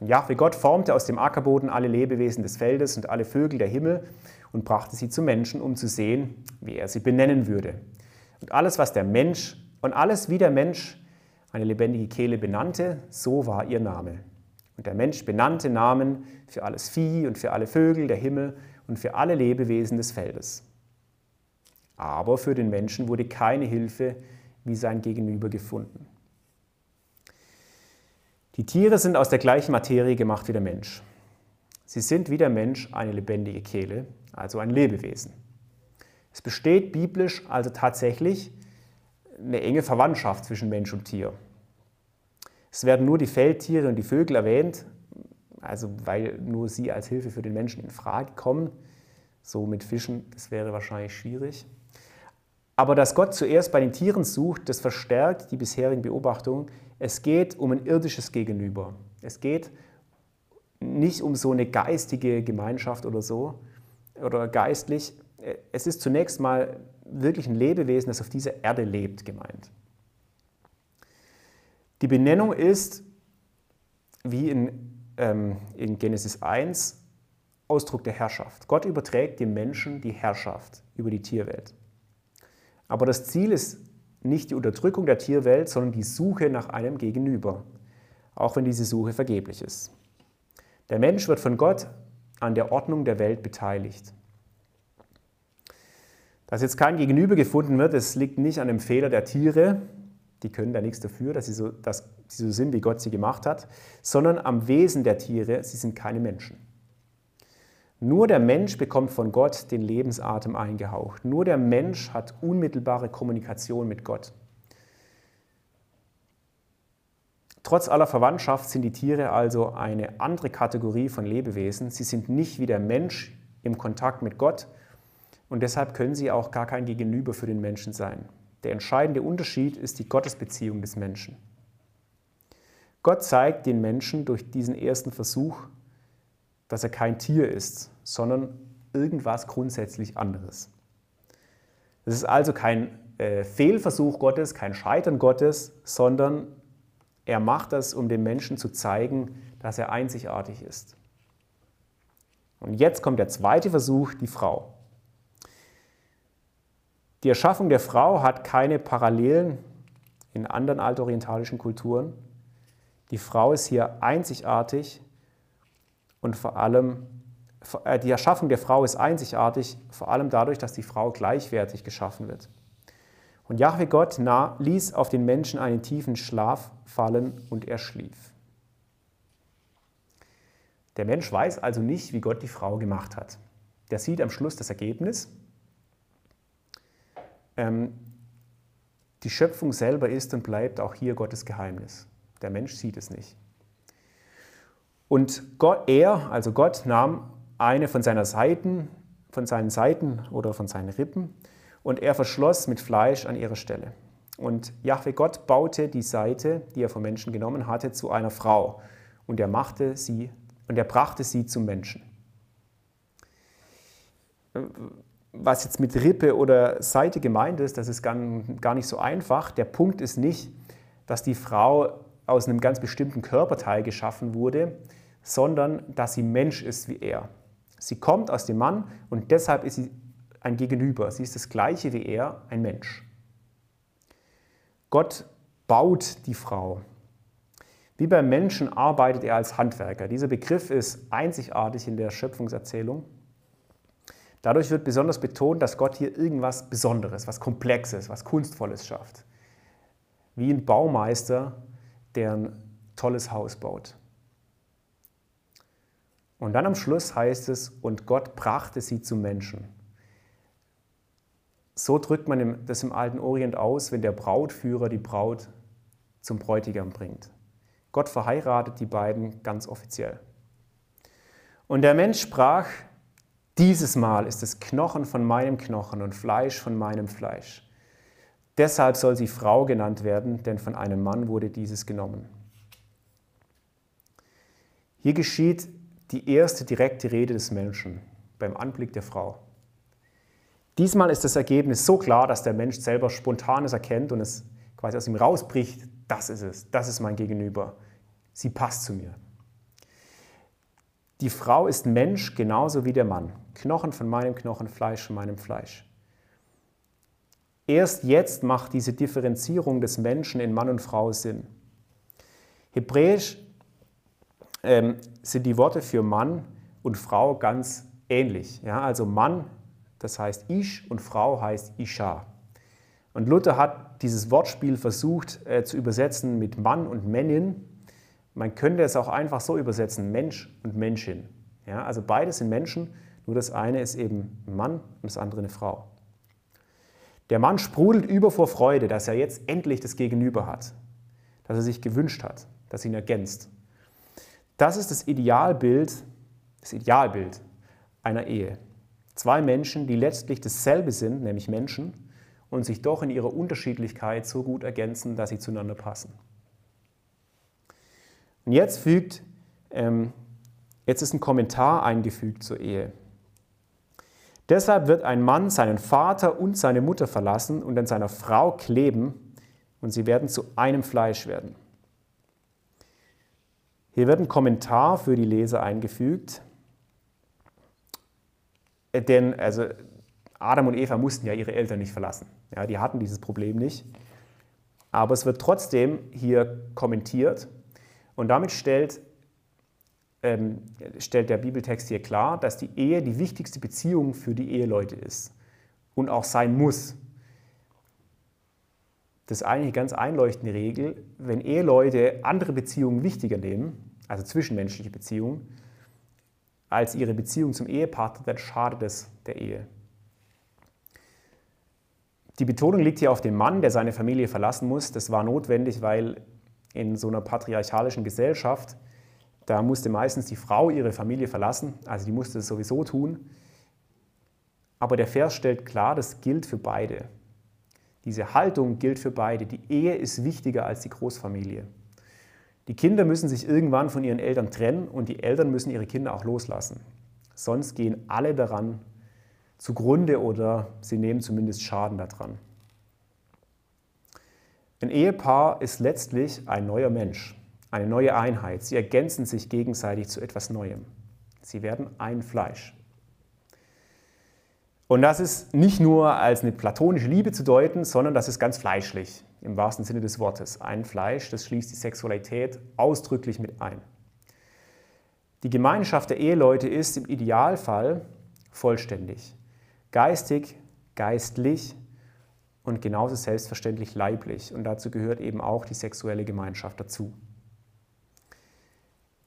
Jahwe Gott formte aus dem Ackerboden alle Lebewesen des Feldes und alle Vögel der Himmel und brachte sie zu Menschen, um zu sehen, wie er sie benennen würde. Und alles, was der Mensch und alles, wie der Mensch eine lebendige Kehle benannte, so war ihr Name. Und der Mensch benannte Namen für alles Vieh und für alle Vögel der Himmel und für alle Lebewesen des Feldes. Aber für den Menschen wurde keine Hilfe wie sein Gegenüber gefunden. Die Tiere sind aus der gleichen Materie gemacht wie der Mensch. Sie sind wie der Mensch eine lebendige Kehle, also ein Lebewesen. Es besteht biblisch also tatsächlich eine enge Verwandtschaft zwischen Mensch und Tier. Es werden nur die Feldtiere und die Vögel erwähnt, also weil nur sie als Hilfe für den Menschen in Frage kommen. So mit Fischen, das wäre wahrscheinlich schwierig. Aber dass Gott zuerst bei den Tieren sucht, das verstärkt die bisherigen Beobachtungen. Es geht um ein irdisches Gegenüber. Es geht nicht um so eine geistige Gemeinschaft oder so oder geistlich. Es ist zunächst mal wirklich ein Lebewesen, das auf dieser Erde lebt, gemeint. Die Benennung ist, wie in, ähm, in Genesis 1, Ausdruck der Herrschaft. Gott überträgt dem Menschen die Herrschaft über die Tierwelt. Aber das Ziel ist nicht die Unterdrückung der Tierwelt, sondern die Suche nach einem Gegenüber, auch wenn diese Suche vergeblich ist. Der Mensch wird von Gott an der Ordnung der Welt beteiligt. Dass jetzt kein Gegenüber gefunden wird, das liegt nicht an dem Fehler der Tiere, die können da nichts dafür, dass sie, so, dass sie so sind, wie Gott sie gemacht hat, sondern am Wesen der Tiere, sie sind keine Menschen. Nur der Mensch bekommt von Gott den Lebensatem eingehaucht. Nur der Mensch hat unmittelbare Kommunikation mit Gott. Trotz aller Verwandtschaft sind die Tiere also eine andere Kategorie von Lebewesen. Sie sind nicht wie der Mensch im Kontakt mit Gott und deshalb können sie auch gar kein Gegenüber für den Menschen sein. Der entscheidende Unterschied ist die Gottesbeziehung des Menschen. Gott zeigt den Menschen durch diesen ersten Versuch, dass er kein Tier ist, sondern irgendwas grundsätzlich anderes. Es ist also kein äh, Fehlversuch Gottes, kein Scheitern Gottes, sondern er macht das, um dem Menschen zu zeigen, dass er einzigartig ist. Und jetzt kommt der zweite Versuch, die Frau. Die Erschaffung der Frau hat keine Parallelen in anderen altorientalischen Kulturen. Die Frau ist hier einzigartig und vor allem, äh, die Erschaffung der Frau ist einzigartig, vor allem dadurch, dass die Frau gleichwertig geschaffen wird. Und Jahwe Gott nah, ließ auf den Menschen einen tiefen Schlaf fallen und er schlief. Der Mensch weiß also nicht, wie Gott die Frau gemacht hat. Der sieht am Schluss das Ergebnis. Ähm, die Schöpfung selber ist und bleibt auch hier Gottes Geheimnis. Der Mensch sieht es nicht. Und Gott, er, also Gott, nahm eine von, seiner Seiten, von seinen Seiten oder von seinen Rippen und er verschloss mit Fleisch an ihrer Stelle. Und Jahwe Gott baute die Seite, die er vom Menschen genommen hatte, zu einer Frau und er machte sie und er brachte sie zum Menschen. Was jetzt mit Rippe oder Seite gemeint ist, das ist gar nicht so einfach. Der Punkt ist nicht, dass die Frau aus einem ganz bestimmten Körperteil geschaffen wurde, sondern dass sie Mensch ist wie er. Sie kommt aus dem Mann und deshalb ist sie ein Gegenüber. Sie ist das gleiche wie er, ein Mensch. Gott baut die Frau. Wie beim Menschen arbeitet er als Handwerker. Dieser Begriff ist einzigartig in der Schöpfungserzählung. Dadurch wird besonders betont, dass Gott hier irgendwas Besonderes, was Komplexes, was Kunstvolles schafft. Wie ein Baumeister, der ein tolles Haus baut. Und dann am Schluss heißt es, und Gott brachte sie zum Menschen. So drückt man das im alten Orient aus, wenn der Brautführer die Braut zum Bräutigam bringt. Gott verheiratet die beiden ganz offiziell. Und der Mensch sprach, dieses Mal ist es Knochen von meinem Knochen und Fleisch von meinem Fleisch. Deshalb soll sie Frau genannt werden, denn von einem Mann wurde dieses genommen. Hier geschieht die erste direkte Rede des Menschen beim Anblick der Frau. Diesmal ist das Ergebnis so klar, dass der Mensch selber spontanes erkennt und es quasi aus ihm rausbricht, das ist es, das ist mein Gegenüber, sie passt zu mir. Die Frau ist Mensch genauso wie der Mann, Knochen von meinem Knochen, Fleisch von meinem Fleisch. Erst jetzt macht diese Differenzierung des Menschen in Mann und Frau Sinn. Hebräisch ähm, sind die Worte für Mann und Frau ganz ähnlich. Ja, also Mann, das heißt Ish und Frau heißt Isha. Und Luther hat dieses Wortspiel versucht äh, zu übersetzen mit Mann und Männin. Man könnte es auch einfach so übersetzen, Mensch und Menschin. Ja, also beides sind Menschen, nur das eine ist eben ein Mann und das andere eine Frau. Der Mann sprudelt über vor Freude, dass er jetzt endlich das Gegenüber hat, dass er sich gewünscht hat, dass ihn ergänzt. Das ist das Idealbild, das Idealbild einer Ehe. Zwei Menschen, die letztlich dasselbe sind, nämlich Menschen, und sich doch in ihrer Unterschiedlichkeit so gut ergänzen, dass sie zueinander passen. Und jetzt fügt, ähm, jetzt ist ein Kommentar eingefügt zur Ehe. Deshalb wird ein Mann seinen Vater und seine Mutter verlassen und an seiner Frau kleben und sie werden zu einem Fleisch werden. Hier wird ein Kommentar für die Leser eingefügt, äh, denn also Adam und Eva mussten ja ihre Eltern nicht verlassen. Ja, die hatten dieses Problem nicht. Aber es wird trotzdem hier kommentiert und damit stellt, ähm, stellt der Bibeltext hier klar, dass die Ehe die wichtigste Beziehung für die Eheleute ist und auch sein muss. Das ist eigentlich eine ganz einleuchtende Regel. Wenn Eheleute andere Beziehungen wichtiger nehmen, also zwischenmenschliche Beziehungen, als ihre Beziehung zum Ehepartner, dann schadet es der Ehe. Die Betonung liegt hier auf dem Mann, der seine Familie verlassen muss. Das war notwendig, weil in so einer patriarchalischen Gesellschaft, da musste meistens die Frau ihre Familie verlassen, also die musste es sowieso tun. Aber der Vers stellt klar, das gilt für beide. Diese Haltung gilt für beide. Die Ehe ist wichtiger als die Großfamilie. Die Kinder müssen sich irgendwann von ihren Eltern trennen und die Eltern müssen ihre Kinder auch loslassen. Sonst gehen alle daran zugrunde oder sie nehmen zumindest Schaden daran. Ein Ehepaar ist letztlich ein neuer Mensch, eine neue Einheit. Sie ergänzen sich gegenseitig zu etwas Neuem. Sie werden ein Fleisch. Und das ist nicht nur als eine platonische Liebe zu deuten, sondern das ist ganz fleischlich, im wahrsten Sinne des Wortes. Ein Fleisch, das schließt die Sexualität ausdrücklich mit ein. Die Gemeinschaft der Eheleute ist im Idealfall vollständig. Geistig, geistlich und genauso selbstverständlich leiblich. Und dazu gehört eben auch die sexuelle Gemeinschaft dazu.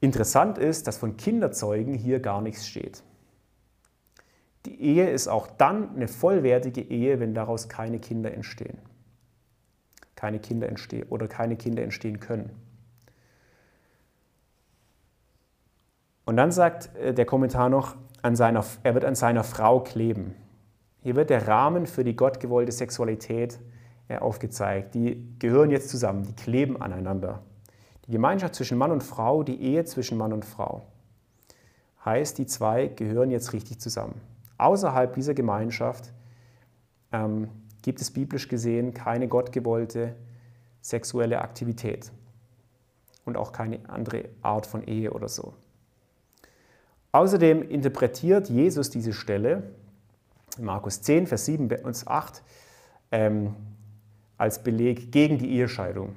Interessant ist, dass von Kinderzeugen hier gar nichts steht. Die Ehe ist auch dann eine vollwertige Ehe, wenn daraus keine Kinder entstehen. Keine Kinder entstehen oder keine Kinder entstehen können. Und dann sagt äh, der Kommentar noch, an seiner, er wird an seiner Frau kleben. Hier wird der Rahmen für die gottgewollte Sexualität äh, aufgezeigt. Die gehören jetzt zusammen, die kleben aneinander. Die Gemeinschaft zwischen Mann und Frau, die Ehe zwischen Mann und Frau. Heißt, die zwei gehören jetzt richtig zusammen. Außerhalb dieser Gemeinschaft ähm, gibt es biblisch gesehen keine gottgewollte sexuelle Aktivität und auch keine andere Art von Ehe oder so. Außerdem interpretiert Jesus diese Stelle, Markus 10, Vers 7 und 8, ähm, als Beleg gegen die Ehescheidung.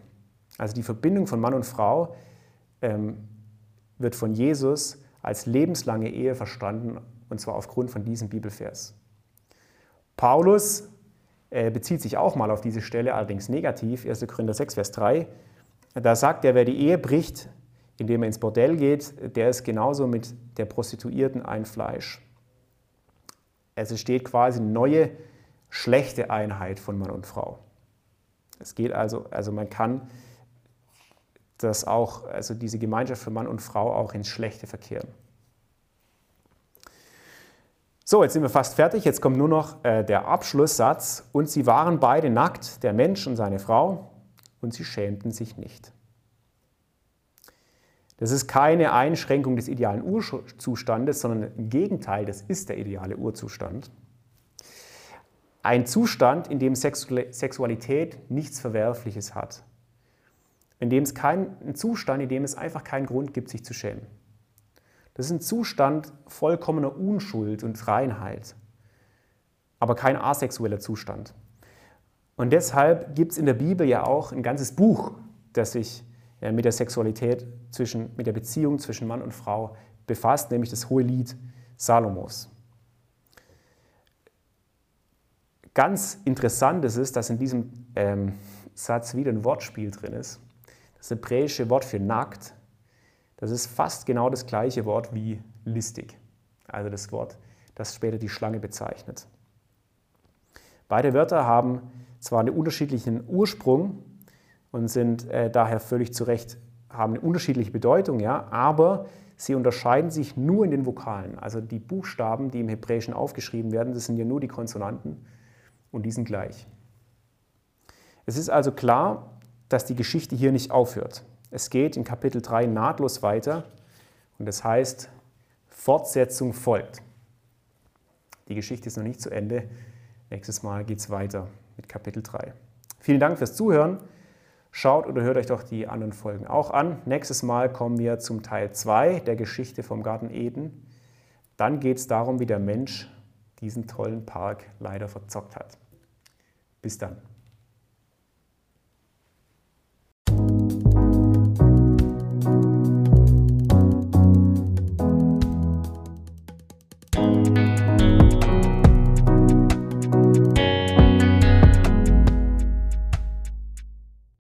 Also die Verbindung von Mann und Frau ähm, wird von Jesus als lebenslange Ehe verstanden und zwar aufgrund von diesem Bibelvers. Paulus äh, bezieht sich auch mal auf diese Stelle, allerdings negativ, 1. Korinther 6, Vers 3. Da sagt er, wer die Ehe bricht, indem er ins Bordell geht, der ist genauso mit der Prostituierten ein Fleisch. Es entsteht quasi eine neue, schlechte Einheit von Mann und Frau. Es geht also, also man kann das auch, also diese Gemeinschaft für Mann und Frau auch ins Schlechte verkehren. So, jetzt sind wir fast fertig. Jetzt kommt nur noch äh, der Abschlusssatz. Und sie waren beide nackt, der Mensch und seine Frau, und sie schämten sich nicht. Das ist keine Einschränkung des idealen Urzustandes, sondern im Gegenteil, das ist der ideale Urzustand. Ein Zustand, in dem Sexualität nichts Verwerfliches hat. In dem es kein, ein Zustand, in dem es einfach keinen Grund gibt, sich zu schämen. Das ist ein Zustand vollkommener Unschuld und Reinheit, aber kein asexueller Zustand. Und deshalb gibt es in der Bibel ja auch ein ganzes Buch, das sich mit der Sexualität, zwischen, mit der Beziehung zwischen Mann und Frau befasst, nämlich das Hohe Lied Salomos. Ganz interessant ist es, dass in diesem ähm, Satz wieder ein Wortspiel drin ist. Das hebräische Wort für nackt das ist fast genau das gleiche Wort wie listig, also das Wort, das später die Schlange bezeichnet. Beide Wörter haben zwar einen unterschiedlichen Ursprung und sind äh, daher völlig zu Recht, haben eine unterschiedliche Bedeutung, ja, aber sie unterscheiden sich nur in den Vokalen. Also die Buchstaben, die im Hebräischen aufgeschrieben werden, das sind ja nur die Konsonanten und die sind gleich. Es ist also klar, dass die Geschichte hier nicht aufhört. Es geht in Kapitel 3 nahtlos weiter und das heißt, Fortsetzung folgt. Die Geschichte ist noch nicht zu Ende. Nächstes Mal geht es weiter mit Kapitel 3. Vielen Dank fürs Zuhören. Schaut oder hört euch doch die anderen Folgen auch an. Nächstes Mal kommen wir zum Teil 2 der Geschichte vom Garten Eden. Dann geht es darum, wie der Mensch diesen tollen Park leider verzockt hat. Bis dann.